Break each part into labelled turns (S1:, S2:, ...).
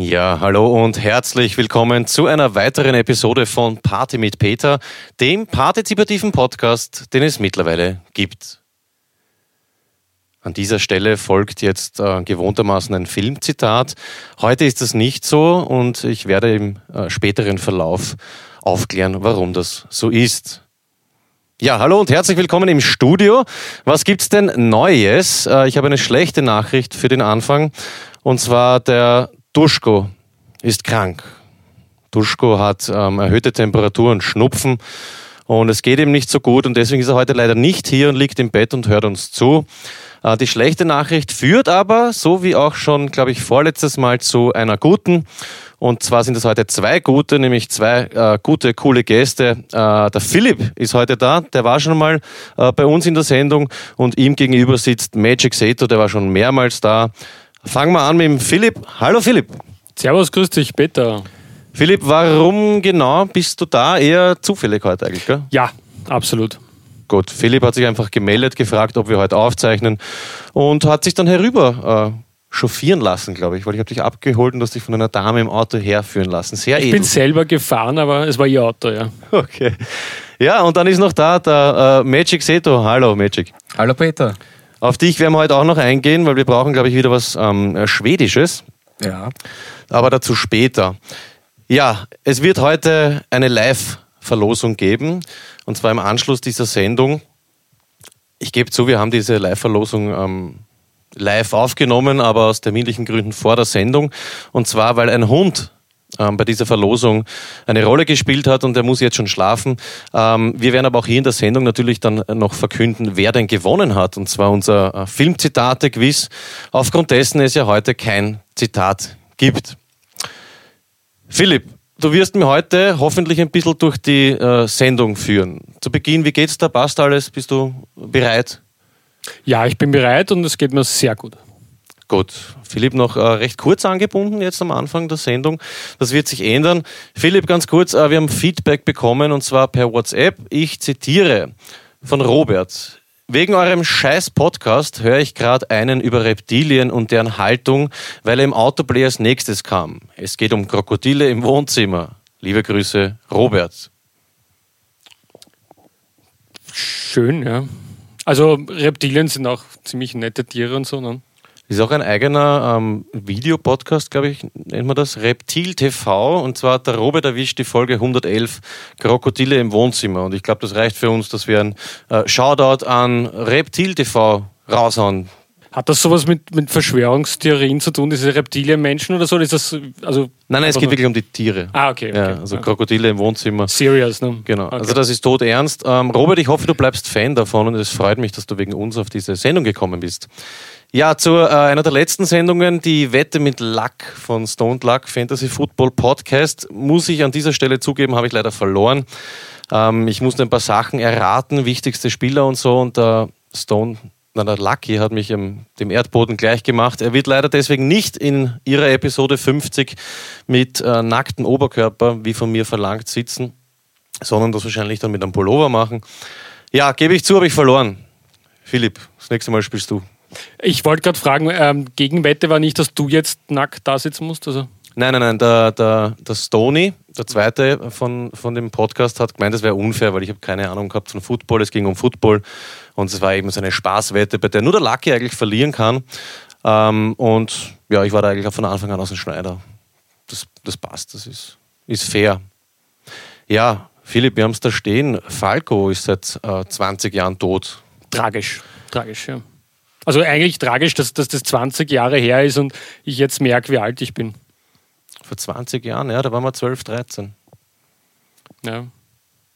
S1: Ja, hallo und herzlich willkommen zu einer weiteren Episode von Party mit Peter, dem partizipativen Podcast, den es mittlerweile gibt. An dieser Stelle folgt jetzt äh, gewohntermaßen ein Filmzitat. Heute ist das nicht so und ich werde im äh, späteren Verlauf aufklären, warum das so ist. Ja, hallo und herzlich willkommen im Studio. Was gibt's denn Neues? Äh, ich habe eine schlechte Nachricht für den Anfang. Und zwar der Duschko ist krank. Duschko hat ähm, erhöhte Temperaturen, Schnupfen und es geht ihm nicht so gut und deswegen ist er heute leider nicht hier und liegt im Bett und hört uns zu. Äh, die schlechte Nachricht führt aber, so wie auch schon, glaube ich, vorletztes Mal zu einer guten. Und zwar sind es heute zwei gute, nämlich zwei äh, gute, coole Gäste. Äh, der Philipp ist heute da, der war schon mal äh, bei uns in der Sendung und ihm gegenüber sitzt Magic Seto, der war schon mehrmals da. Fangen wir an mit dem Philipp. Hallo Philipp.
S2: Servus, grüß dich, Peter.
S1: Philipp, warum genau bist du da? Eher zufällig heute eigentlich, gell?
S2: Ja, absolut.
S1: Gut, Philipp hat sich einfach gemeldet, gefragt, ob wir heute aufzeichnen und hat sich dann herüber äh, chauffieren lassen, glaube ich, weil ich habe dich abgeholt und hast dich von einer Dame im Auto herführen lassen. Sehr
S2: ich
S1: edel.
S2: bin selber gefahren, aber es war ihr Auto, ja.
S1: Okay. Ja, und dann ist noch da der äh, Magic Seto. Hallo Magic.
S3: Hallo Peter.
S1: Auf dich werden wir heute auch noch eingehen, weil wir brauchen, glaube ich, wieder was ähm, äh, Schwedisches.
S3: Ja.
S1: Aber dazu später. Ja, es wird heute eine Live-Verlosung geben. Und zwar im Anschluss dieser Sendung. Ich gebe zu, wir haben diese Live-Verlosung ähm, live aufgenommen, aber aus terminlichen Gründen vor der Sendung. Und zwar, weil ein Hund bei dieser Verlosung eine Rolle gespielt hat und er muss jetzt schon schlafen. Ähm, wir werden aber auch hier in der Sendung natürlich dann noch verkünden, wer denn gewonnen hat. Und zwar unser äh, Filmzitate-Quiz, aufgrund dessen es ja heute kein Zitat gibt. Philipp, du wirst mir heute hoffentlich ein bisschen durch die äh, Sendung führen. Zu Beginn, wie geht's da? Passt alles? Bist du bereit?
S2: Ja, ich bin bereit und es geht mir sehr gut.
S1: Gut, Philipp noch äh, recht kurz angebunden jetzt am Anfang der Sendung. Das wird sich ändern. Philipp, ganz kurz, äh, wir haben Feedback bekommen und zwar per WhatsApp. Ich zitiere von Robert. Wegen eurem scheiß Podcast höre ich gerade einen über Reptilien und deren Haltung, weil er im Autoplay als nächstes kam. Es geht um Krokodile im Wohnzimmer. Liebe Grüße, Robert.
S2: Schön, ja. Also Reptilien sind auch ziemlich nette Tiere und so, ne?
S1: Ist auch ein eigener ähm, Videopodcast, glaube ich, nennt man das, Reptil TV. Und zwar hat der Robert erwischt die Folge 111 Krokodile im Wohnzimmer. Und ich glaube, das reicht für uns, dass wir ein äh, Shoutout an Reptil TV raushauen.
S2: Hat das sowas mit, mit Verschwörungstheorien zu tun, diese Reptilienmenschen oder so? Ist das, also
S1: Nein, nein, es geht wirklich um die Tiere.
S2: Ah, okay. okay.
S1: Ja, also Krokodile im Wohnzimmer.
S2: Serious, ne?
S1: Genau.
S2: Okay.
S1: Also das ist tot ernst. Ähm, Robert, ich hoffe, du bleibst Fan davon und es freut mich, dass du wegen uns auf diese Sendung gekommen bist. Ja, zu äh, einer der letzten Sendungen, die Wette mit Luck von Stone Luck Fantasy Football Podcast, muss ich an dieser Stelle zugeben, habe ich leider verloren. Ähm, ich musste ein paar Sachen erraten, wichtigste Spieler und so und der Stone, na, der Lucky hat mich im, dem Erdboden gleich gemacht. Er wird leider deswegen nicht in ihrer Episode 50 mit äh, nacktem Oberkörper, wie von mir verlangt, sitzen, sondern das wahrscheinlich dann mit einem Pullover machen. Ja, gebe ich zu, habe ich verloren. Philipp, das nächste Mal spielst du.
S2: Ich wollte gerade fragen, ähm, Gegenwette war nicht, dass du jetzt nackt da sitzen musst? Also?
S1: Nein, nein, nein, der, der, der Stony, der zweite von, von dem Podcast, hat gemeint, das wäre unfair, weil ich habe keine Ahnung gehabt von Football, es ging um Football und es war eben so eine Spaßwette, bei der nur der Lucky eigentlich verlieren kann. Ähm, und ja, ich war da eigentlich von Anfang an aus dem Schneider. Das, das passt, das ist, ist fair. Ja, Philipp, wir haben es da stehen. Falco ist seit äh, 20 Jahren tot.
S2: Tragisch, tragisch, ja. Also eigentlich tragisch, dass, dass das 20 Jahre her ist und ich jetzt merke, wie alt ich bin.
S1: Vor 20 Jahren, ja, da waren wir 12, 13.
S2: Ja.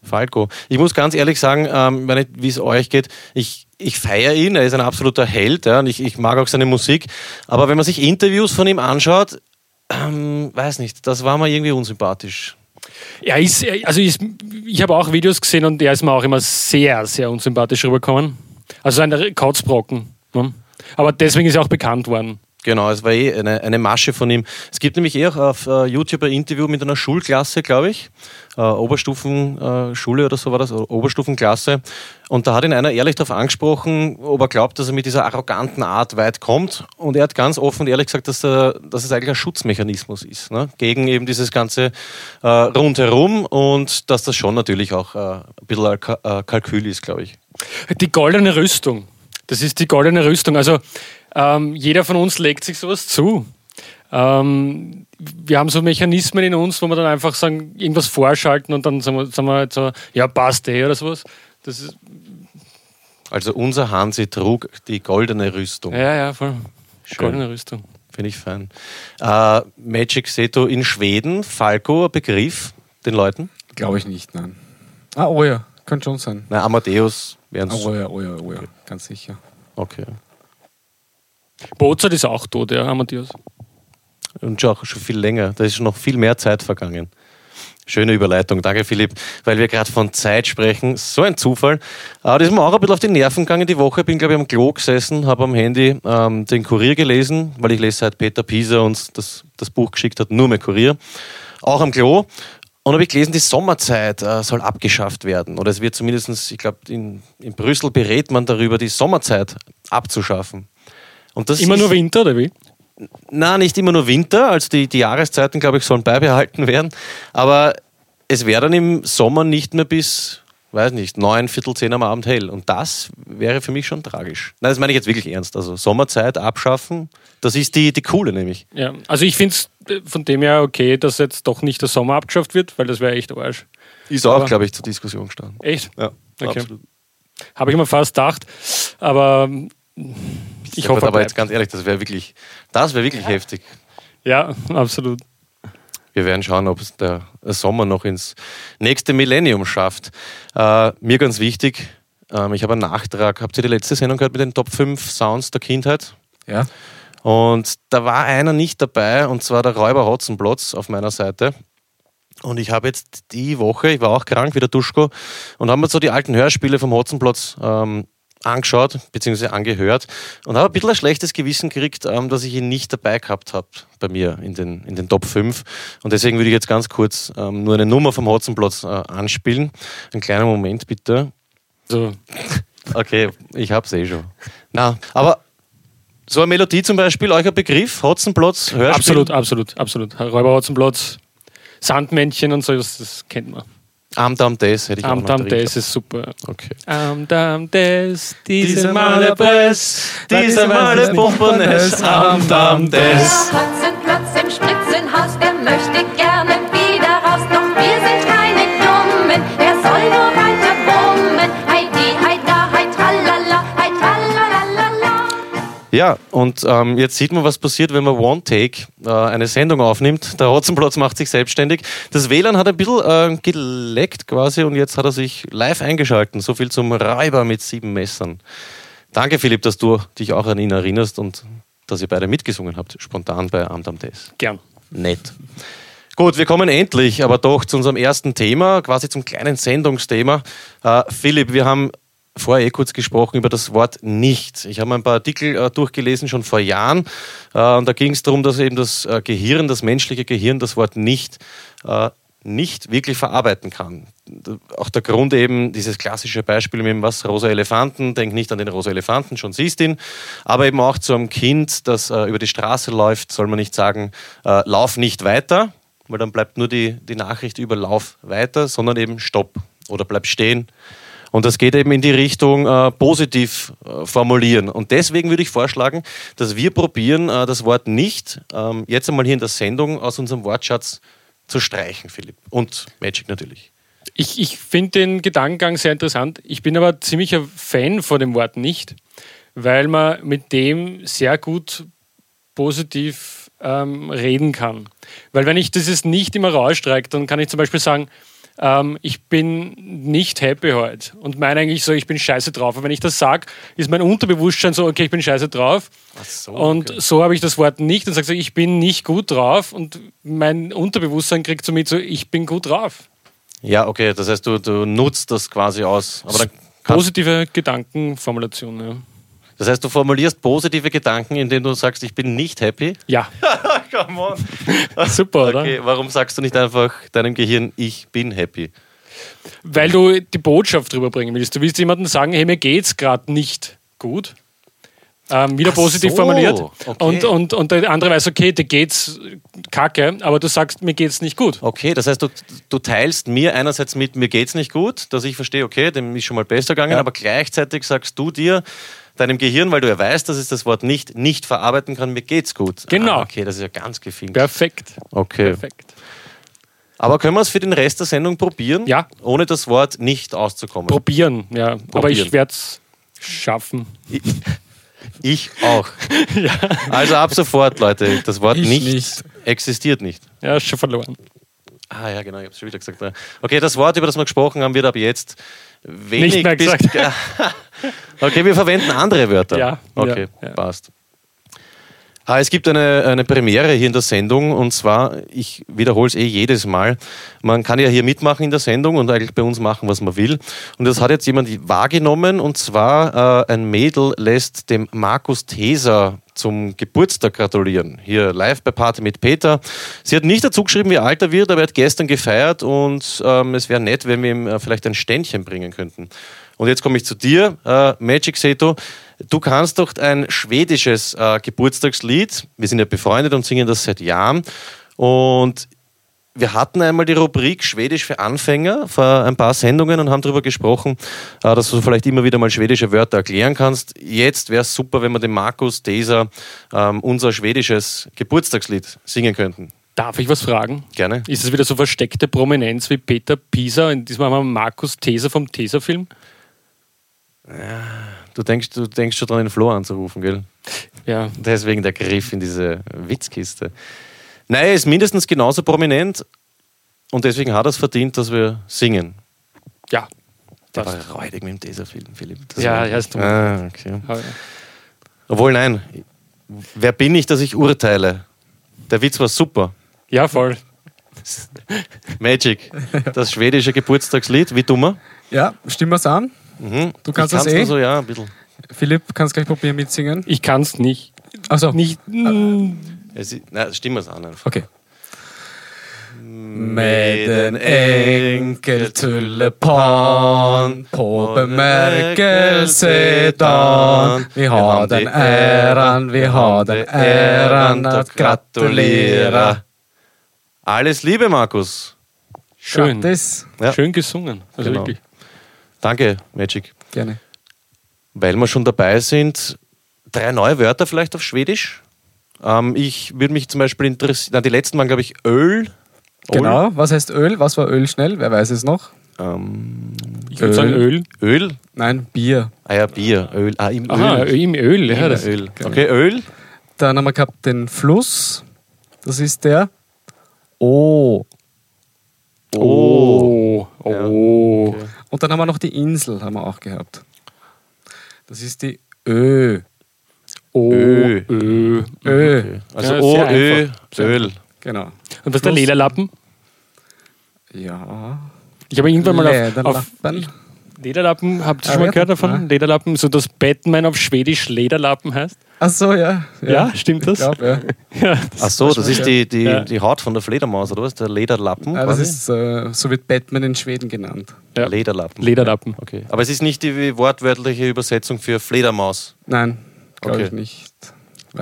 S1: Falco. Ich muss ganz ehrlich sagen, ähm, wie es euch geht, ich, ich feiere ihn, er ist ein absoluter Held ja, und ich, ich mag auch seine Musik. Aber wenn man sich Interviews von ihm anschaut, ähm, weiß nicht, das war mir irgendwie unsympathisch.
S2: Er ist, also ich, ich habe auch Videos gesehen und er ist mir auch immer sehr, sehr unsympathisch rübergekommen. Also ein Kauzbrocken. Ne? Aber deswegen ist er auch bekannt worden.
S1: Genau, es war eh eine, eine Masche von ihm. Es gibt nämlich eh auch auf uh, YouTube ein Interview mit einer Schulklasse, glaube ich. Uh, Oberstufenschule uh, oder so war das, Oberstufenklasse. Und da hat ihn einer ehrlich darauf angesprochen, ob er glaubt, dass er mit dieser arroganten Art weit kommt. Und er hat ganz offen und ehrlich gesagt, dass, er, dass es eigentlich ein Schutzmechanismus ist, ne? gegen eben dieses ganze rundherum und dass das schon natürlich auch ein bisschen ein Kalkül ist, glaube ich.
S2: Die goldene Rüstung. Das ist die goldene Rüstung. Also ähm, jeder von uns legt sich sowas zu. Ähm, wir haben so Mechanismen in uns, wo wir dann einfach sagen, irgendwas vorschalten und dann sagen wir, sagen wir so, ja, passt eh oder sowas. Das ist
S1: also unser Hansi trug die goldene Rüstung.
S2: Ja, ja, voll. Schön. Goldene Rüstung.
S1: Finde ich fein. Äh, Magic Seto in Schweden, Falco, Begriff den Leuten?
S3: Glaube ich nicht, nein. Ah, oh ja, könnte schon sein.
S1: Na, Amadeus wären es.
S3: Oh ja, oh ja, oh ja, ganz sicher.
S1: Okay.
S2: Mozart ist auch tot, ja, Amadeus.
S1: Und schon, schon viel länger. Da ist schon noch viel mehr Zeit vergangen. Schöne Überleitung, danke Philipp, weil wir gerade von Zeit sprechen. So ein Zufall. Aber das ist mir auch ein bisschen auf die Nerven gegangen die Woche. Bin, glaube ich, am Klo gesessen, habe am Handy ähm, den Kurier gelesen, weil ich lese seit Peter Pieser uns das, das Buch geschickt hat, nur mehr Kurier. Auch am Klo. Und habe ich gelesen, die Sommerzeit äh, soll abgeschafft werden. Oder es wird zumindest, ich glaube, in, in Brüssel berät man darüber, die Sommerzeit abzuschaffen.
S2: Und das immer nur Winter oder wie?
S1: Na, nicht immer nur Winter. Also die, die Jahreszeiten, glaube ich, sollen beibehalten werden. Aber es wäre dann im Sommer nicht mehr bis, weiß nicht, neun, Viertel zehn am Abend hell. Und das wäre für mich schon tragisch. Nein, das meine ich jetzt wirklich ernst. Also Sommerzeit abschaffen, das ist die, die coole nämlich.
S2: Ja, also ich finde es äh, von dem her okay, dass jetzt doch nicht der Sommer abgeschafft wird, weil das wäre echt Arsch.
S1: Ist auch, glaube ich, zur Diskussion gestanden.
S2: Echt?
S1: Ja,
S2: okay. absolut. Habe ich mir fast gedacht. Aber
S1: ich hoffe, aber jetzt ganz ehrlich, das wäre wirklich, das wäre wirklich ja. heftig.
S2: Ja, absolut.
S1: Wir werden schauen, ob es der Sommer noch ins nächste Millennium schafft. Äh, mir ganz wichtig, äh, ich habe einen Nachtrag. Habt ihr die letzte Sendung gehört mit den Top 5 Sounds der Kindheit?
S3: Ja.
S1: Und da war einer nicht dabei, und zwar der Räuber Hotzenplotz auf meiner Seite. Und ich habe jetzt die Woche, ich war auch krank wie der Duschko, und haben mir so die alten Hörspiele vom Hotzenplotz ähm, angeschaut bzw. angehört und habe ein bisschen ein schlechtes Gewissen gekriegt, ähm, dass ich ihn nicht dabei gehabt habe bei mir in den, in den Top 5. Und deswegen würde ich jetzt ganz kurz ähm, nur eine Nummer vom Hotzenplatz äh, anspielen. Ein kleiner Moment bitte. So. Okay, ich habe es eh schon. Na, aber so eine Melodie zum Beispiel, euch ein Begriff, Hotzenplotz,
S2: Hörspiel? Absolut, absolut, absolut. Räuber Hotzenplotz, Sandmännchen und so, das, das kennt man.
S1: Am Dam Des hätte ich
S2: Am Dam Des ist super.
S1: Okay.
S2: Am Dam Des, diese Male Press, diese Male Pumpernes, am Dam Des.
S4: Hotzenplotz im Spritzenhaus, der möchte gerne wieder raus, doch wir sind keine Dummen, er
S1: Ja, und ähm, jetzt sieht man, was passiert, wenn man One Take äh, eine Sendung aufnimmt. Der Hotzenplotz macht sich selbstständig. Das WLAN hat ein bisschen äh, geleckt quasi und jetzt hat er sich live eingeschalten. So viel zum Räuber mit sieben Messern. Danke, Philipp, dass du dich auch an ihn erinnerst und dass ihr beide mitgesungen habt, spontan bei Amt am Des.
S2: Gern.
S1: Nett. Gut, wir kommen endlich aber doch zu unserem ersten Thema, quasi zum kleinen Sendungsthema. Äh, Philipp, wir haben vorher eh kurz gesprochen über das Wort nicht. Ich habe ein paar Artikel äh, durchgelesen, schon vor Jahren. Äh, und da ging es darum, dass eben das äh, Gehirn, das menschliche Gehirn, das Wort nicht äh, nicht wirklich verarbeiten kann. Auch der Grund eben, dieses klassische Beispiel mit dem was rosa Elefanten, denk nicht an den rosa Elefanten, schon siehst ihn. Aber eben auch zu einem Kind, das äh, über die Straße läuft, soll man nicht sagen, äh, lauf nicht weiter, weil dann bleibt nur die, die Nachricht über Lauf weiter, sondern eben Stopp oder bleib stehen und das geht eben in die Richtung äh, positiv äh, formulieren. Und deswegen würde ich vorschlagen, dass wir probieren, äh, das Wort nicht ähm, jetzt einmal hier in der Sendung aus unserem Wortschatz zu streichen, Philipp. Und Magic natürlich.
S2: Ich, ich finde den Gedankengang sehr interessant. Ich bin aber ziemlicher Fan von dem Wort nicht, weil man mit dem sehr gut positiv ähm, reden kann. Weil wenn ich dieses nicht immer rausstreiche, dann kann ich zum Beispiel sagen, ähm, ich bin nicht happy heute und meine eigentlich so, ich bin scheiße drauf. Und wenn ich das sage, ist mein Unterbewusstsein so, okay, ich bin scheiße drauf. So, und okay. so habe ich das Wort nicht und sage so, ich bin nicht gut drauf und mein Unterbewusstsein kriegt so mit, so, ich bin gut drauf.
S1: Ja, okay, das heißt, du, du nutzt das quasi aus.
S2: Aber dann Positive Gedankenformulation, ja.
S1: Das heißt, du formulierst positive Gedanken, indem du sagst, ich bin nicht happy.
S2: Ja,
S1: Come on.
S2: super, oder?
S1: Okay, warum sagst du nicht einfach deinem Gehirn, ich bin happy?
S2: Weil du die Botschaft rüberbringen willst. Du willst jemandem sagen, hey, mir geht's gerade nicht gut. Ähm, wieder
S1: Ach
S2: positiv
S1: so,
S2: formuliert.
S1: okay.
S2: Und, und, und der andere weiß, okay, dir geht's kacke, aber du sagst, mir geht's nicht gut.
S1: Okay, das heißt, du, du teilst mir einerseits mit, mir geht's nicht gut, dass ich verstehe, okay, dem ist schon mal besser gegangen,
S2: Ja.
S1: aber gleichzeitig sagst du dir, deinem Gehirn, weil du ja weißt, dass es das Wort nicht nicht verarbeiten kann, mir geht's gut.
S2: Genau.
S1: Ah, okay, das ist ja ganz gefinkt.
S2: Perfekt.
S1: Okay.
S2: Perfekt.
S1: Aber können wir es für den Rest der Sendung probieren?
S2: Ja.
S1: Ohne das Wort nicht auszukommen.
S2: Probieren, ja. Aber
S1: Probieren.
S2: ich werde es schaffen.
S1: Ich auch. Also ab sofort, Leute, das Wort
S3: Ich
S1: nicht,
S3: nicht.
S1: existiert nicht.
S2: Ja, ist schon verloren.
S1: Ah ja, genau, ich habe es schon wieder gesagt. ja. Okay, das Wort, über das wir gesprochen haben, wird ab jetzt wenig
S2: Nicht mehr
S1: bis... okay, wir verwenden andere Wörter.
S2: Ja,
S1: Okay,
S2: ja, ja.
S1: passt. Ah, es gibt eine, eine Premiere hier in der Sendung und zwar, ich wiederhole es eh jedes Mal, man kann ja hier mitmachen in der Sendung und eigentlich bei uns machen, was man will. Und das hat jetzt jemand wahrgenommen und zwar äh, ein Mädel lässt dem Markus Theser zum Geburtstag gratulieren. Hier live bei Party mit Peter. Sie hat nicht dazu geschrieben, wie alt er wird, aber er hat gestern gefeiert und ähm, es wäre nett, wenn wir ihm äh, vielleicht ein Ständchen bringen könnten. Und jetzt komme ich zu dir, äh, Magic Seto. Du kannst doch ein schwedisches äh, Geburtstagslied. Wir sind ja befreundet und singen das seit Jahren. Und wir hatten einmal die Rubrik Schwedisch für Anfänger vor ein paar Sendungen und haben darüber gesprochen, äh, dass du vielleicht immer wieder mal schwedische Wörter erklären kannst. Jetzt wäre es super, wenn wir dem Markus Deser ähm, unser schwedisches Geburtstagslied singen könnten.
S2: Darf ich was fragen?
S1: Gerne.
S2: Ist es wieder so versteckte Prominenz wie Peter Pisa? In diesem haben wir Markus Teser vom Teser-Film.
S1: Du denkst, du denkst schon dran, den Flo anzurufen, gell?
S2: Ja.
S1: Deswegen der Griff in diese Witzkiste. Nein, er ist mindestens genauso prominent und deswegen hat er es verdient, dass wir singen.
S2: Ja.
S1: Der
S2: Passt.
S1: war räudig mit dem Tesafilm, Philipp. Das
S2: Ja, ja, ist dumm.
S1: ah, okay.
S2: Aber-
S1: Obwohl, nein. Wer bin ich, dass ich urteile? Der Witz war super.
S2: Ja, voll.
S1: Magic. Das schwedische Geburtstagslied. Wie dummer?
S3: Ja, stimmen wir es an.
S1: Mhm.
S3: Du kannst
S1: ich
S3: das eh?
S1: so, ja, ein bisschen.
S3: Philipp, kannst gleich probieren mitsingen.
S2: Ich kann es nicht.
S3: Achso,
S2: Nicht.
S1: Es nein, stimmen wir es an einfach.
S3: okay. Med en enkel tulipan på bemärkelsedan Vi har den äran, vi har den äran att gratulera
S1: Alles Liebe, Markus.
S2: Schön.
S1: Ja.
S2: Schön gesungen. Also
S1: Genau.
S2: wirklich.
S1: Danke, Magic.
S3: Gerne.
S1: Weil wir schon dabei sind, drei neue Wörter vielleicht auf Schwedisch. Ähm, ich würde mich zum Beispiel interessieren, die letzten waren, glaube ich, Öl.
S3: Genau, was heißt Öl? Was war Öl schnell? Wer weiß es noch?
S1: Ähm,
S2: Ich würde sagen Öl.
S1: Öl?
S3: Nein, Bier.
S1: Ah ja, Bier. Öl. Ah, im
S2: Aha,
S1: Öl.
S2: im Öl. Ja,
S1: Im
S2: das,
S1: Öl.
S3: genau.
S1: Okay, Öl.
S3: Dann haben wir gehabt den Fluss. Das ist der O.
S2: Oh. Oh.
S1: Ja, okay.
S3: Und dann haben wir noch die Insel, haben wir auch gehabt. Das ist die Ö.
S2: Oh.
S1: Ö.
S2: Ö.
S3: Ö.
S1: Okay. Also
S2: Ja,
S1: O, Ö. Öl.
S3: Genau.
S2: Und was ist der. Lederlappen?
S3: Ja.
S2: Ich habe irgendwann mal auf, auf
S3: Lederlappen.
S2: Habt ihr
S3: Ah,
S2: schon mal gehört davon? Lederlappen, so dass Batman auf Schwedisch Lederlappen heißt?
S3: Ach so, ja.
S2: Ja, stimmt das?
S3: Ich glaub, ja.
S2: Ja,
S1: Ach so, das ist die, die,
S2: Ja.
S1: die Haut von der Fledermaus, oder was? Der Lederlappen?
S3: Ah, das ist, äh, so wird Batman in Schweden genannt.
S2: Ja.
S1: Lederlappen.
S2: Lederlappen.
S1: Okay. Aber es ist nicht die wortwörtliche Übersetzung für Fledermaus.
S3: Nein, glaube
S1: Okay.
S3: ich nicht.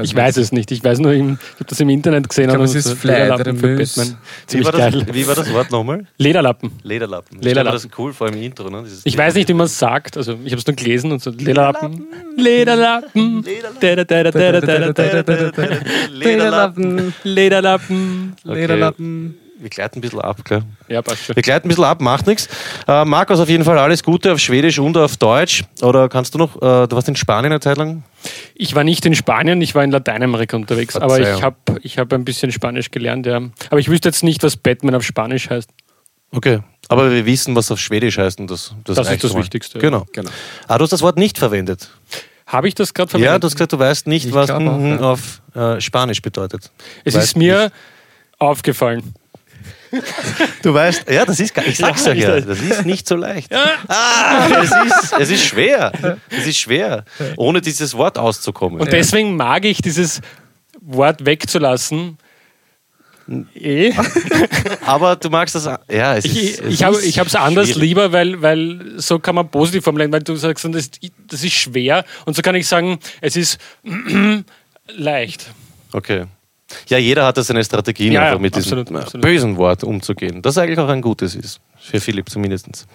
S2: Ich weiß es nicht. Ich weiß nur, im, ich habe das im Internet gesehen.
S3: Ich glaub,
S2: und
S3: es ist
S2: so Lederlappen für. Batman.
S1: Wie
S2: Ziemlich
S1: war, das,
S2: geil.
S1: wie war das Wort nochmal?
S2: Lederlappen.
S1: Lederlappen. Ich
S2: Lederlappen.
S1: mir Das cool vor im Intro. Ne? Dieses
S2: Ich weiß nicht, wie man es sagt. Also ich habe es nur gelesen und so Lederlappen. Lederlappen. Lederlappen.
S1: Lederlappen.
S2: Lederlappen.
S3: Lederlappen.
S1: Wir gleiten ein bisschen ab, klar.
S2: Ja, passt schon.
S1: Wir gleiten ein bisschen ab, macht nichts. Äh, Markus, auf jeden Fall alles Gute auf Schwedisch und auf Deutsch. Oder kannst du noch, äh, du warst in Spanien eine Zeit lang?
S2: Ich war nicht in Spanien, ich war in Lateinamerika unterwegs. Aber
S1: Verzeihung.
S2: ich habe ich hab ein bisschen Spanisch gelernt, ja. Aber ich wüsste jetzt nicht, was Batman auf Spanisch heißt.
S1: Okay. Aber wir wissen, was auf Schwedisch heißt und das, das,
S2: Das ist das
S1: mal.
S2: Wichtigste, ja.
S1: Genau.
S3: Genau.
S1: Ah, du hast das Wort nicht verwendet.
S2: Habe ich das gerade
S1: Ja,
S2: verwendet?
S1: du hast gesagt, du weißt nicht,
S3: Ich
S1: was
S3: auch, ja.
S1: auf äh, Spanisch bedeutet.
S2: es
S1: Weißt
S2: ist mir aufgefallen.
S1: Du weißt, ja, das ist, ich sag's ja, ja das ist nicht so leicht. Ah, es ist, es ist schwer. Es ist schwer, ohne dieses Wort auszukommen.
S2: Und deswegen mag ich dieses Wort wegzulassen. Eh.
S1: Aber du magst das, ja, es
S2: Ich,
S1: ist, es
S2: ich habe es anders
S1: schwierig.
S2: lieber, weil, weil so kann man positiv formulieren, weil du sagst, das, das ist schwer und so kann ich sagen, es ist leicht.
S1: Okay. Ja, jeder hat da seine Strategien,
S2: Ja, ja,
S1: einfach mit diesem
S2: absolut,
S1: äh,
S2: absolut.
S1: bösen Wort umzugehen. Das eigentlich auch ein gutes ist. Für Philipp zumindest.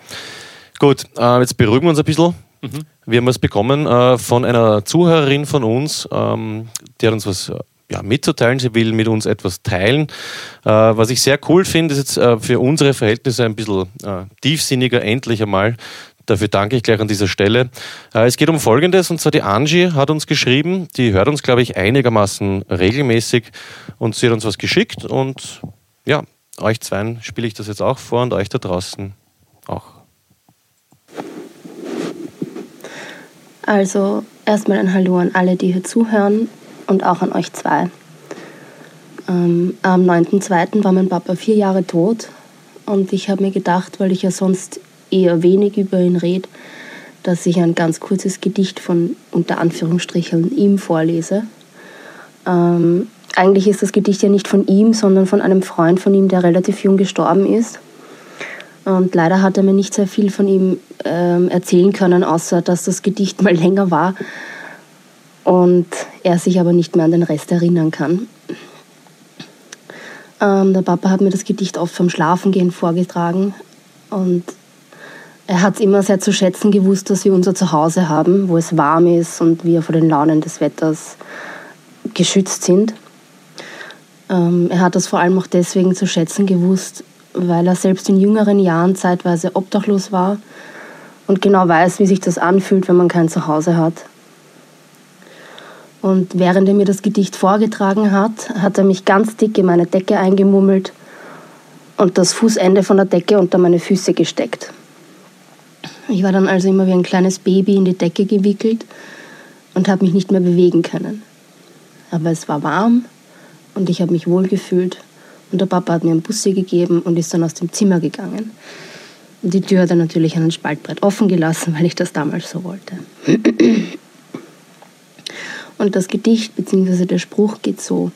S1: Gut, äh, jetzt beruhigen wir uns ein bisschen.
S2: Mhm.
S1: Wir haben was bekommen äh, von einer Zuhörerin von uns, ähm, die hat uns was äh, ja, mitzuteilen. Sie will mit uns etwas teilen. Äh, was ich sehr cool finde, ist jetzt äh, für unsere Verhältnisse ein bisschen äh, tiefsinniger, endlich einmal. Dafür danke ich gleich an dieser Stelle. Äh, Es geht um Folgendes, und zwar die Angie hat uns geschrieben, die hört uns, glaube ich, einigermaßen regelmäßig und sie hat uns was geschickt und ja, euch zweien spiele ich das jetzt auch vor und euch da draußen auch.
S5: Also erstmal ein Hallo an alle, die hier zuhören und auch an euch zwei. Ähm, am 9.2. war mein Papa vier Jahre tot und ich habe mir gedacht, weil ich ja sonst eher wenig über ihn rede, dass ich ein ganz kurzes Gedicht von unter Anführungsstrichen ihm vorlese. Ähm, eigentlich ist das Gedicht ja nicht von ihm, sondern von einem Freund von ihm, der relativ jung gestorben ist. Und leider hat er mir nicht sehr viel von ihm ähm, erzählen können, außer dass das Gedicht mal länger war und er sich aber nicht mehr an den Rest erinnern kann. Ähm, der Papa hat mir das Gedicht oft vom Schlafengehen vorgetragen und er hat es immer sehr zu schätzen gewusst, dass wir unser Zuhause haben, wo es warm ist und wir vor den Launen des Wetters geschützt sind. Ähm, er hat das vor allem auch deswegen zu schätzen gewusst, weil er selbst in jüngeren Jahren zeitweise obdachlos war und genau weiß, wie sich das anfühlt, wenn man kein Zuhause hat. Und während er mir das Gedicht vorgetragen hat, hat er mich ganz dick in meine Decke eingemummelt und das Fußende von der Decke unter meine Füße gesteckt. Ich war dann also immer wie ein kleines Baby in die Decke gewickelt und habe mich nicht mehr bewegen können. Aber es war warm und ich habe mich wohl gefühlt. Und der Papa hat mir einen Bussi gegeben und ist dann aus dem Zimmer gegangen. Die Tür hat er natürlich an ein Spaltbrett offen gelassen, weil ich das damals so wollte. Und das Gedicht bzw. der Spruch geht so.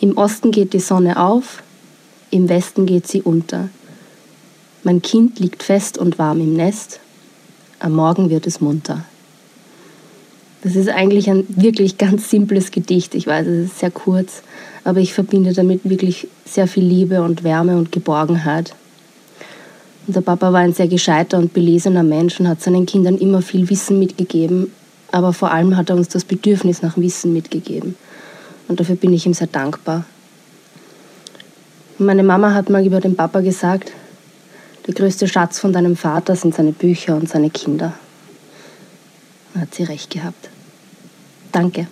S5: Im Osten geht die Sonne auf, im Westen geht sie unter. Mein Kind liegt fest und warm im Nest, am Morgen wird es munter. Das ist eigentlich ein wirklich ganz simples Gedicht. Ich weiß, es ist sehr kurz, aber ich verbinde damit wirklich sehr viel Liebe und Wärme und Geborgenheit. Unser Papa war ein sehr gescheiter und belesener Mensch und hat seinen Kindern immer viel Wissen mitgegeben, aber vor allem hat er uns das Bedürfnis nach Wissen mitgegeben. Und dafür bin ich ihm sehr dankbar. Meine Mama hat mal über den Papa gesagt, der größte Schatz von deinem Vater sind seine Bücher und seine Kinder. Da hat sie recht gehabt. Danke.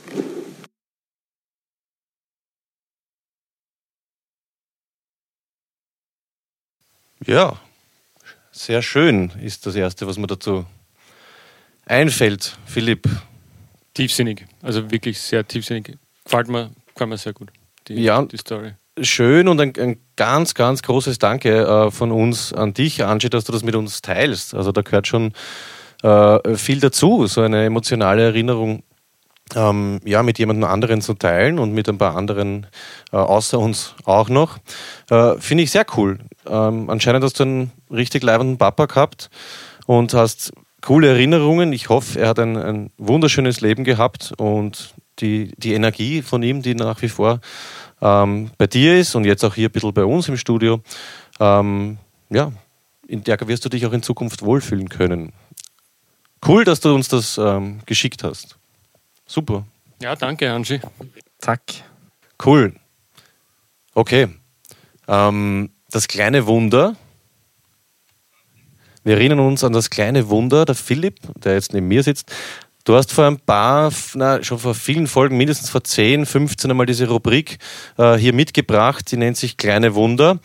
S1: Ja, sehr schön ist das Erste, was mir dazu einfällt. Philipp,
S2: Tiefsinnig, also wirklich sehr tiefsinnig. Gefällt mir, gefällt mir sehr gut, die,
S1: Ja.
S2: die Story.
S1: Schön und ein, ein ganz, ganz großes Danke äh, von uns an dich, Angie, dass du das mit uns teilst. Also da gehört schon äh, viel dazu, so eine emotionale Erinnerung ähm, ja, mit jemandem anderen zu teilen und mit ein paar anderen äh, außer uns auch noch. Äh, Finde ich sehr cool. Ähm, anscheinend hast du einen richtig leibenden Papa gehabt und hast coole Erinnerungen. Ich hoffe, er hat ein, ein wunderschönes Leben gehabt und die, die Energie von ihm, die nach wie vor ähm, bei dir ist und jetzt auch hier ein bisschen bei uns im Studio, ähm, ja, in der wirst du dich auch in Zukunft wohlfühlen können. Cool, dass du uns das ähm, geschickt hast. Super.
S2: Ja, danke, Angie.
S3: Zack.
S1: Cool. Okay. Ähm, das kleine Wunder. Wir erinnern uns an das kleine Wunder, der Philipp, der jetzt neben mir sitzt. Du hast vor ein paar, na, schon vor vielen Folgen, mindestens vor 10, 15 einmal diese Rubrik äh, hier mitgebracht, die nennt sich Kleine Wunder.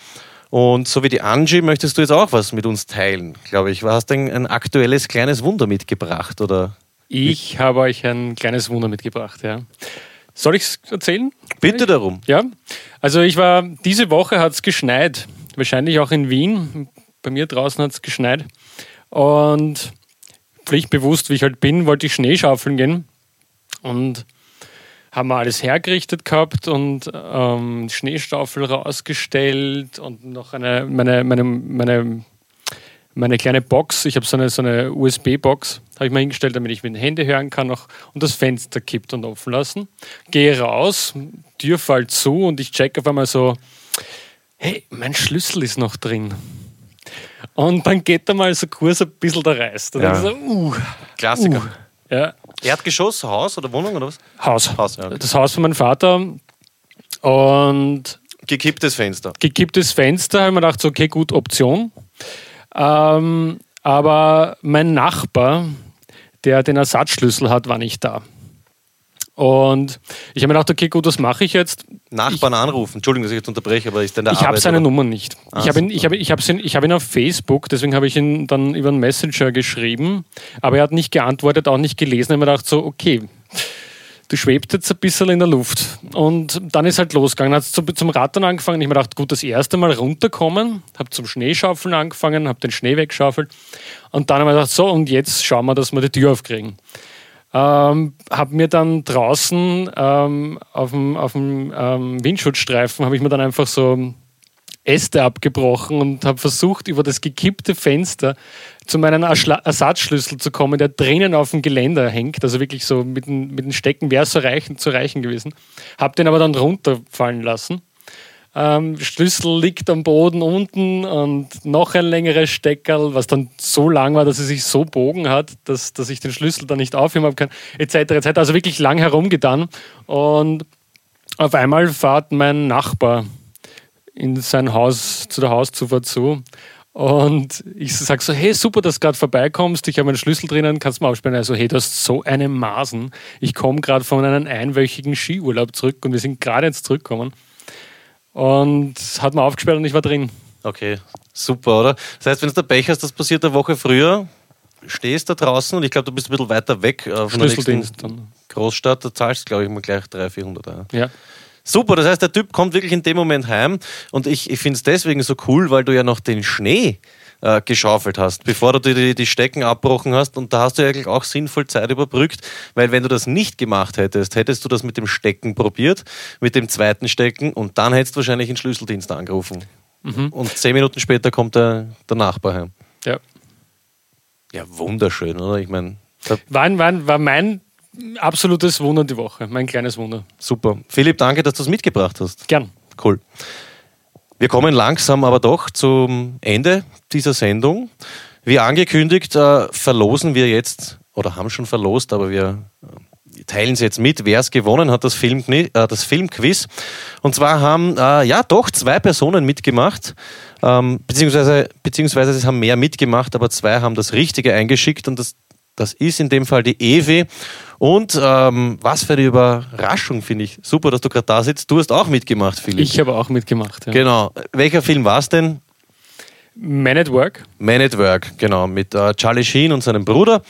S1: Und so wie die Angie möchtest du jetzt auch was mit uns teilen, glaube ich. Hast du ein, ein aktuelles kleines Wunder mitgebracht, oder?
S2: Ich habe euch ein kleines Wunder mitgebracht, ja. Soll ich es erzählen?
S1: Bitte darum.
S2: Ja. Also ich war, diese Woche hat es geschneit. Wahrscheinlich auch in Wien. Bei mir draußen hat es geschneit. Und pflichtbewusst, wie ich halt bin, wollte ich Schneeschaufeln gehen. Und haben wir alles hergerichtet gehabt und ähm, Schneestaufel rausgestellt und noch eine, meine, meine, meine, meine kleine Box. Ich habe so eine, so eine USB-Box, habe ich mal hingestellt, damit ich mit den Händen hören kann noch und das Fenster kippt und offen lassen. Gehe raus, Tür fällt zu und ich check auf einmal so, hey, mein Schlüssel ist noch drin. Und dann geht da mal so kurz ein bisschen der. Dann
S1: Ja.
S2: so, uh,
S1: Klassiker.
S2: uh. Ja,
S1: Erdgeschoss, Haus oder Wohnung oder was?
S2: Haus.
S1: Haus, ja. okay.
S2: Das Haus von meinem Vater. Und
S1: Gekipptes Fenster.
S2: gekipptes Fenster, habe ich mir gedacht, so, okay, gut, Option. Ähm, aber mein Nachbar, der den Ersatzschlüssel hat, war nicht da. Und ich habe mir gedacht, okay, gut, was mache ich jetzt?
S1: Nachbarn anrufen. Entschuldigung, dass ich jetzt unterbreche, aber ist denn der
S2: Ich habe seine
S1: oder?
S2: Nummer nicht.
S1: Ah,
S2: ich habe ihn, ich habe, ich ihn, ich habe ihn auf Facebook, deswegen habe ich ihn dann über einen Messenger geschrieben, aber er hat nicht geantwortet, auch nicht gelesen. Ich habe mir gedacht, so, okay, du schwebst jetzt ein bisschen in der Luft. Und dann ist halt losgegangen. Hat zum, zum Rattern angefangen. Ich habe mir gedacht, gut, das erste Mal runterkommen, habe zum Schneeschaufeln angefangen, habe den Schnee weggeschaufelt. Und dann habe ich gedacht, so, und jetzt schauen wir, dass wir die Tür aufkriegen. Ähm, habe mir dann draußen ähm, auf dem, auf dem ähm, Windschutzstreifen, habe ich mir dann einfach so Äste abgebrochen und habe versucht, über das gekippte Fenster zu meinem Ersatzschlüssel zu kommen, der drinnen auf dem Geländer hängt. Also wirklich so mit, den- mit den Stecken wäre es so reichen, zu reichen gewesen. Habe den aber dann runterfallen lassen. Ähm, Schlüssel liegt am Boden unten und noch ein längeres Steckerl, was dann so lang war, dass es sich so bogen hat, dass, dass ich den Schlüssel dann nicht aufheben kann, etc. etc. Also wirklich lang herumgetan. Und auf einmal fährt mein Nachbar in sein Haus, zu der Hauszufahrt zu. Und ich sage so, hey, super, dass du gerade vorbeikommst. Ich habe meinen Schlüssel drinnen, kannst du mal aufsperren. Also, hey, du hast so eine Masen. Ich komme gerade von einem einwöchigen Skiurlaub zurück und wir sind gerade jetzt zurückgekommen. Und hat mir aufgesperrt und ich war drin.
S1: Okay, super, oder? Das heißt, wenn du der Pech hast, das passiert eine Woche früher, stehst da draußen und ich glaube, du bist ein bisschen weiter weg äh, von der nächsten
S2: dann.
S1: Großstadt, da zahlst du, glaube ich, mal gleich 300, 400 Euro.
S2: Ja.
S1: Super, das heißt, der Typ kommt wirklich in dem Moment heim und ich, ich finde es deswegen so cool, weil du ja noch den Schnee äh, geschaufelt hast, bevor du die, die Stecken abbrochen hast und da hast du eigentlich auch sinnvoll Zeit überbrückt, weil wenn du das nicht gemacht hättest, hättest du das mit dem Stecken probiert, mit dem zweiten Stecken und dann hättest du wahrscheinlich den Schlüsseldienst angerufen. Und zehn Minuten später kommt der, der Nachbar heim.
S2: ja.
S1: Ja, wunderschön, oder? Ich meine,
S2: War, war, war mein absolutes Wunder die Woche. Mein kleines Wunder.
S1: super. Philipp, danke, dass du es mitgebracht hast.
S2: Gern.
S1: Cool. Wir kommen langsam aber doch zum Ende dieser Sendung. Wie angekündigt, äh, verlosen wir jetzt, oder haben schon verlost, aber wir äh, teilen es jetzt mit, wer es gewonnen hat, das, Film, äh, das Filmquiz. Und zwar haben äh, ja doch zwei Personen mitgemacht, ähm, beziehungsweise, beziehungsweise es haben mehr mitgemacht, aber zwei haben das Richtige eingeschickt und das, das ist in dem Fall die Evi. Und ähm, was für eine Überraschung, finde ich. Super, dass du gerade da sitzt. Du hast auch mitgemacht, Philipp.
S2: Ich habe auch mitgemacht. Ja.
S1: Genau. Welcher Film war es denn?
S2: Man at Work.
S1: Man at Work, genau, mit äh, Charlie Sheen und seinem Bruder.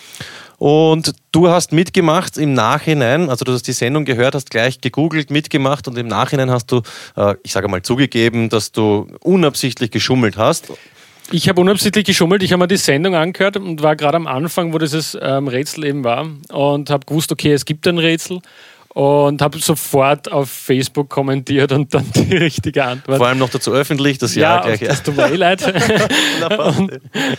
S1: Und du hast mitgemacht im Nachhinein, also du hast die Sendung gehört, hast gleich gegoogelt, mitgemacht und im Nachhinein hast du, äh, ich sage mal, zugegeben, dass du unabsichtlich geschummelt hast.
S2: Ich habe unabsichtlich geschummelt. Ich habe mir die Sendung angehört und war gerade am Anfang, wo dieses ähm, Rätsel eben war und habe gewusst, okay, es gibt ein Rätsel und habe sofort auf Facebook kommentiert und dann die richtige Antwort.
S1: Vor allem noch dazu öffentlich, das
S2: ja,
S1: Jahr gleich.
S2: das tut mir eh leid.
S1: Passt.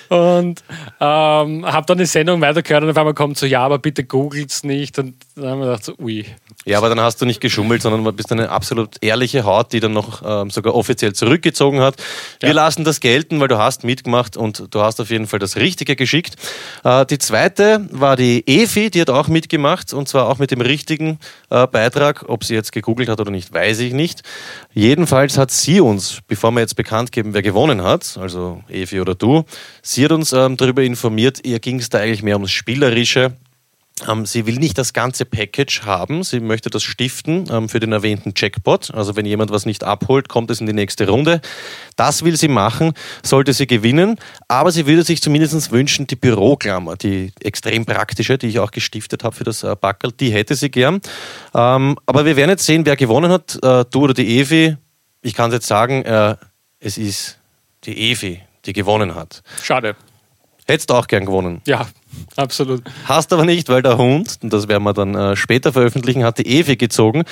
S2: und ähm, habe dann die Sendung weitergehört und auf einmal kommt so, ja, aber bitte googelt's nicht. Und dann haben wir gedacht, so, ui.
S1: Ja, aber dann hast du nicht geschummelt, sondern du bist eine absolut ehrliche Haut, die dann noch ähm, sogar offiziell zurückgezogen hat. Wir
S2: Ja.
S1: lassen das gelten, weil du hast mitgemacht und du hast auf jeden Fall das Richtige geschickt. Äh, die zweite war die Evi, die hat auch mitgemacht und zwar auch mit dem richtigen äh, Beitrag. Ob sie jetzt gegoogelt hat oder nicht, weiß ich nicht. Jedenfalls hat sie uns, bevor wir jetzt bekannt geben, wer gewonnen hat, also Evi oder du, sie hat uns ähm, darüber informiert, ihr ging es da eigentlich mehr ums Spielerische sie will nicht das ganze Package haben, sie möchte das stiften ähm, für den erwähnten Jackpot. Also wenn jemand was nicht abholt, kommt es in die nächste Runde. Das will sie machen, sollte sie gewinnen. Aber sie würde sich zumindest wünschen, die Büroklammer, die extrem praktische, die ich auch gestiftet habe für das äh, Backel, die hätte sie gern. Ähm, aber wir werden jetzt sehen, wer gewonnen hat, äh, du oder die Evi. Ich kann es jetzt sagen, äh, es ist die Evi, die gewonnen hat.
S2: Schade.
S1: Hättest du auch gern gewonnen.
S2: Ja, absolut.
S1: Hast aber nicht, weil der Hund, und das werden wir dann äh, später veröffentlichen, hat die Evi gezogen.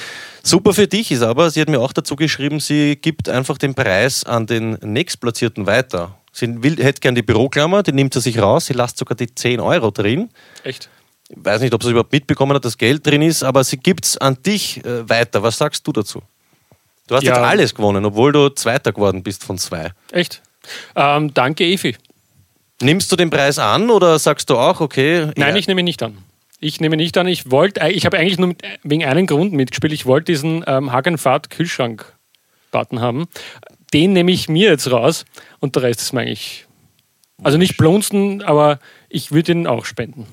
S1: Super für dich ist aber, sie hat mir auch dazu geschrieben, sie gibt einfach den Preis an den nächstplatzierten weiter. Sie will, hätte gern die Büroklammer, die nimmt sie sich raus, sie lässt sogar die 10 Euro drin.
S2: Echt?
S1: Ich weiß nicht, ob sie überhaupt mitbekommen hat, dass Geld drin ist, aber sie gibt es an dich äh, weiter. Was sagst du dazu? Du hast
S2: Ja.
S1: jetzt alles gewonnen, obwohl du Zweiter geworden bist von zwei.
S2: Echt? Ähm, danke, Evi.
S1: Nimmst du den Preis an oder sagst du auch, okay?
S2: Nein,
S1: ja,
S2: ich nehme ihn nicht an. Ich nehme nicht an. Ich wollte, ich habe eigentlich nur mit, wegen einem Grund mitgespielt. Ich wollte diesen ähm, Hagenfahrt Kühlschrank-Button haben. Den nehme ich mir jetzt raus und der Rest ist mir eigentlich. Also nicht blunzen, aber ich würde ihn auch spenden.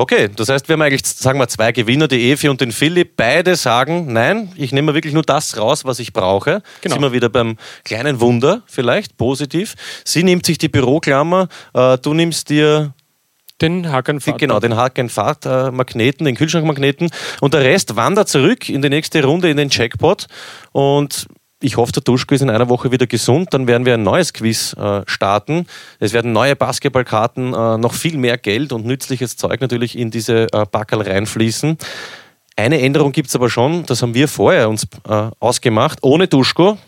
S1: Okay, das heißt, wir haben eigentlich, sagen wir, zwei Gewinner, die Evi und den Philipp. Beide sagen, nein, ich nehme wirklich nur das raus, was ich brauche.
S2: Genau.
S1: Sind wir wieder beim kleinen Wunder, vielleicht, positiv. Sie nimmt sich die Büroklammer, äh, du nimmst dir
S2: Den Hagenfahrt.
S1: genau, den Haken-Fahrt-Magneten, den Kühlschrankmagneten und der Rest wandert zurück in die nächste Runde in den Jackpot und ich hoffe, der Duschko ist in einer Woche wieder gesund. Dann werden wir ein neues Quiz äh, starten. Es werden neue Basketballkarten, äh, noch viel mehr Geld und nützliches Zeug natürlich in diese äh, Backerl reinfließen. Eine Änderung gibt es aber schon, das haben wir vorher uns äh, ausgemacht, ohne Duschko.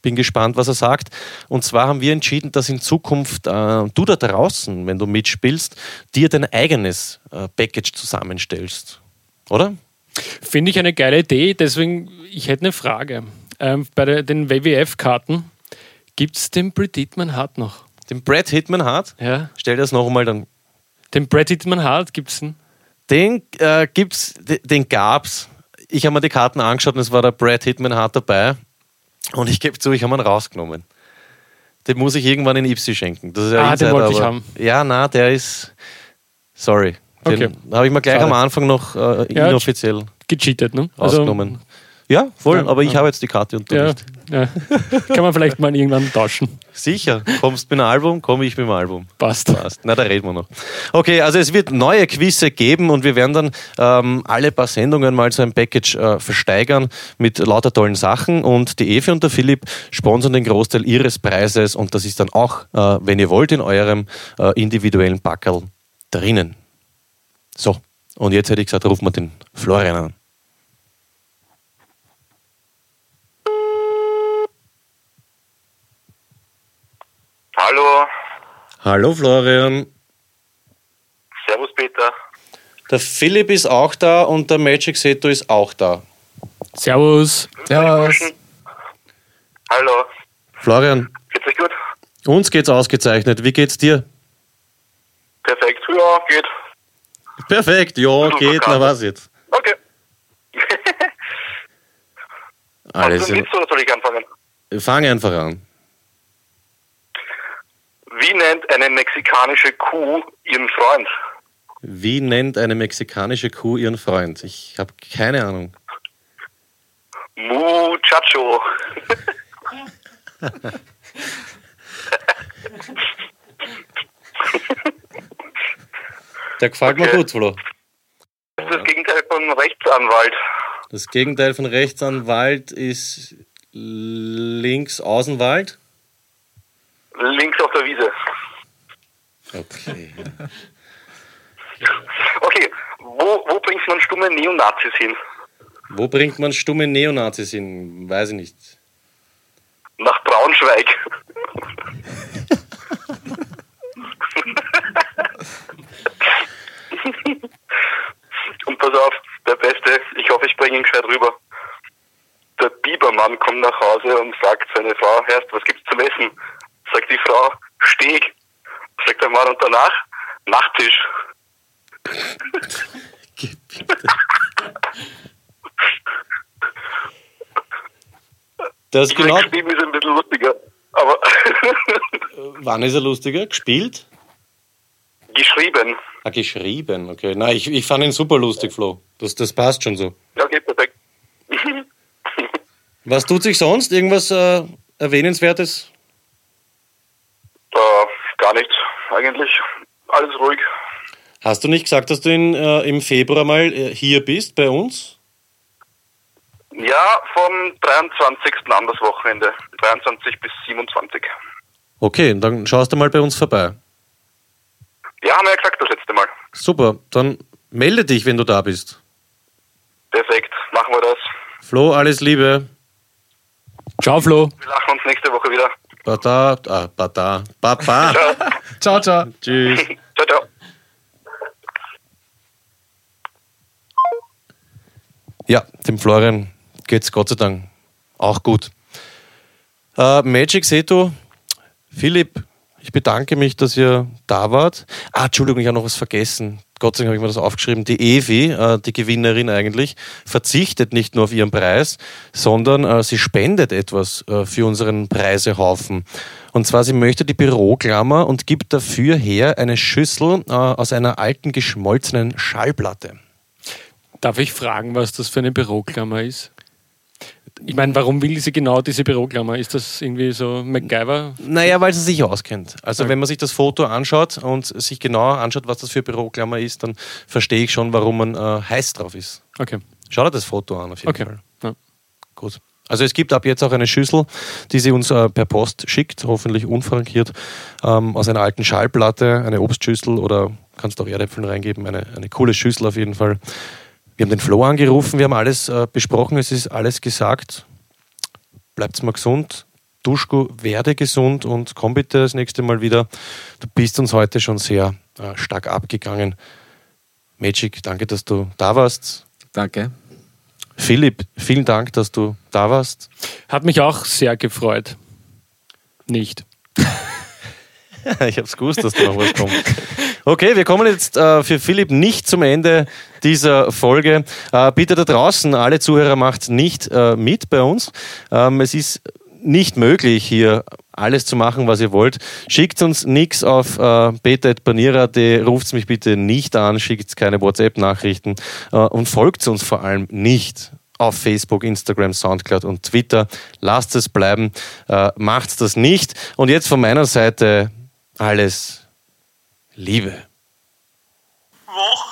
S1: Bin gespannt, was er sagt. Und zwar haben wir entschieden, dass in Zukunft äh, du da draußen, wenn du mitspielst, dir dein eigenes äh, Package zusammenstellst. Oder?
S2: Finde ich eine geile Idee. Deswegen, ich hätte eine Frage. Ähm, bei der, den WWF-Karten gibt es den Bret Hitman Hart noch?
S1: Den Brad Hitman Hart,
S2: Ja.
S1: stell dir das noch einmal dann.
S2: Den Bret Hitman Hart gibt es den?
S1: Den äh, gibt's, den, den gab's. Ich habe mir die Karten angeschaut und es war der Brad Hitman Hart dabei. Und ich gebe zu, ich habe ihn rausgenommen. Den muss ich irgendwann in Ipsi schenken. Das ist ja
S2: Ah, den
S1: Insider,
S2: wollte ich haben.
S1: Ja, na, der ist. Sorry. Den
S2: Okay.
S1: habe ich mir gleich
S2: Schade.
S1: am Anfang noch äh,
S2: Ja,
S1: inoffiziell
S2: Gecheatet, ne?
S1: rausgenommen. Ja, voll,
S2: Ja,
S1: aber ich
S2: ja.
S1: habe jetzt die Karte und du
S2: ja,
S1: nicht.
S2: ja. Kann man vielleicht mal irgendwann tauschen.
S1: Sicher. Kommst mit einem Album, komme ich mit dem Album.
S2: Passt.
S1: Passt. Na, da reden wir noch. Okay, also es wird neue Quizze geben und wir werden dann ähm, alle paar Sendungen mal so ein Package äh, versteigern mit lauter tollen Sachen und die Evi und der Philipp sponsern den Großteil ihres Preises und das ist dann auch, äh, wenn ihr wollt, in eurem äh, individuellen Packerl drinnen. So, und jetzt hätte ich gesagt, rufen wir den Florian an.
S6: Hallo,
S1: Hallo Florian.
S6: Servus Peter.
S1: Der Philipp ist auch da und der Magic Seto ist auch da.
S2: Servus.
S3: Servus.
S6: Hallo,
S1: Florian,
S6: geht's euch gut?
S1: uns geht's ausgezeichnet. Wie geht's dir?
S6: Perfekt, ja, geht.
S1: Perfekt, ja,
S6: Bisschen
S1: geht, na was jetzt?
S6: Okay.
S1: Alles
S6: Hast du
S1: in,
S6: einen Witz oder soll ich anfangen?
S1: Fang einfach an.
S6: Wie nennt eine mexikanische Kuh ihren Freund?
S1: Wie nennt eine mexikanische Kuh ihren Freund? Ich habe keine Ahnung.
S6: Muchacho.
S1: Der gefällt mir
S6: Okay.
S1: gut, Flo.
S6: Das ist das Gegenteil von Rechtsanwalt.
S1: Das Gegenteil von Rechtsanwalt ist links Außenwald.
S6: Links auf der Wiese.
S1: Okay.
S6: Okay, wo, wo bringt man stumme Neonazis hin?
S1: Wo bringt man stumme Neonazis hin? Weiß ich nicht.
S6: Nach Braunschweig. Und pass auf, der Beste, ich hoffe, ich bringe ihn gescheit rüber. Der Bibermann kommt nach Hause und sagt seine Frau, Herrst, was gibt's zum Essen? Sagt die Frau, Steak. Sagt der Mann und danach, Nachtisch.
S1: Das ist genau.
S6: Geschrieben ist ein bisschen lustiger. Aber
S1: Wann ist er lustiger? Gespielt?
S6: geschrieben.
S1: Ah, geschrieben, okay. Nein, ich, ich fand ihn super lustig, Flo. Das, das passt schon so.
S6: Ja, geht perfekt.
S1: Was tut sich sonst? Irgendwas äh, Erwähnenswertes?
S6: Gar nichts, eigentlich. Alles ruhig.
S1: Hast du nicht gesagt, dass du in, äh, im Februar mal äh, hier bist bei uns?
S6: Ja, vom 23. an das Wochenende. 23 bis 27.
S1: Okay, dann schaust du mal bei uns vorbei.
S6: Ja, haben wir ja gesagt das letzte Mal.
S1: Super, dann melde dich, wenn du da bist.
S6: Perfekt, machen wir das.
S1: Flo, alles Liebe.
S2: Ciao, Flo.
S6: Wir lachen uns nächste Woche wieder.
S1: Bada, ah, bada, baba.
S3: Ciao, ciao.
S1: Tschüss.
S6: Ciao, ciao.
S1: Ja, dem Florian geht's Gott sei Dank auch gut. Äh, Magic Seto, Philipp, ich bedanke mich, dass ihr da wart. Ah, Entschuldigung, ich habe noch was vergessen. Gott sei Dank habe ich mir das aufgeschrieben. Die Evi, äh, die Gewinnerin eigentlich, verzichtet nicht nur auf ihren Preis, sondern äh, sie spendet etwas äh, für unseren Preisehaufen. Und zwar, sie möchte die Büroklammer und gibt dafür her eine Schüssel aus einer alten geschmolzenen Schallplatte.
S2: Darf ich fragen, was das für eine Büroklammer ist? Ich meine, warum will sie genau diese Büroklammer? Ist das irgendwie so MacGyver?
S1: Naja, weil sie sich auskennt. Also wenn man sich das Foto anschaut und sich genauer anschaut, was das für Büroklammer ist, dann verstehe ich schon, warum man äh, heiß drauf ist.
S2: Okay.
S1: Schau dir das Foto an, auf jeden
S2: Okay.
S1: Fall.
S2: Ja.
S1: Gut. Also es gibt ab jetzt auch eine Schüssel, die sie uns äh, per Post schickt, hoffentlich unfrankiert, ähm, aus einer alten Schallplatte, eine Obstschüssel oder kannst auch Erdäpfeln reingeben, eine, eine coole Schüssel auf jeden Fall. Wir haben den Flo angerufen, wir haben alles äh, besprochen, es ist alles gesagt. Bleibt's mal gesund. Duschko, werde gesund und komm bitte das nächste Mal wieder. Du bist uns heute schon sehr äh, stark abgegangen. Magic, danke, dass du da warst.
S3: Danke.
S1: Philipp, vielen Dank, dass du da warst.
S2: Hat mich auch sehr gefreut. Nicht.
S1: Ich hab's gewusst, dass da noch was kommt. Okay, wir kommen jetzt äh, für Philipp nicht zum Ende dieser Folge. Äh, bitte da draußen, alle Zuhörer macht nicht äh, mit bei uns. Ähm, es ist nicht möglich, hier alles zu machen, was ihr wollt. Schickt uns nichts auf äh, beta.banira.de, ruft mich bitte nicht an, schickt keine WhatsApp-Nachrichten äh, und folgt uns vor allem nicht auf Facebook, Instagram, Soundcloud und Twitter. Lasst es bleiben, äh, macht das nicht. Und jetzt von meiner Seite alles Liebe. Woche.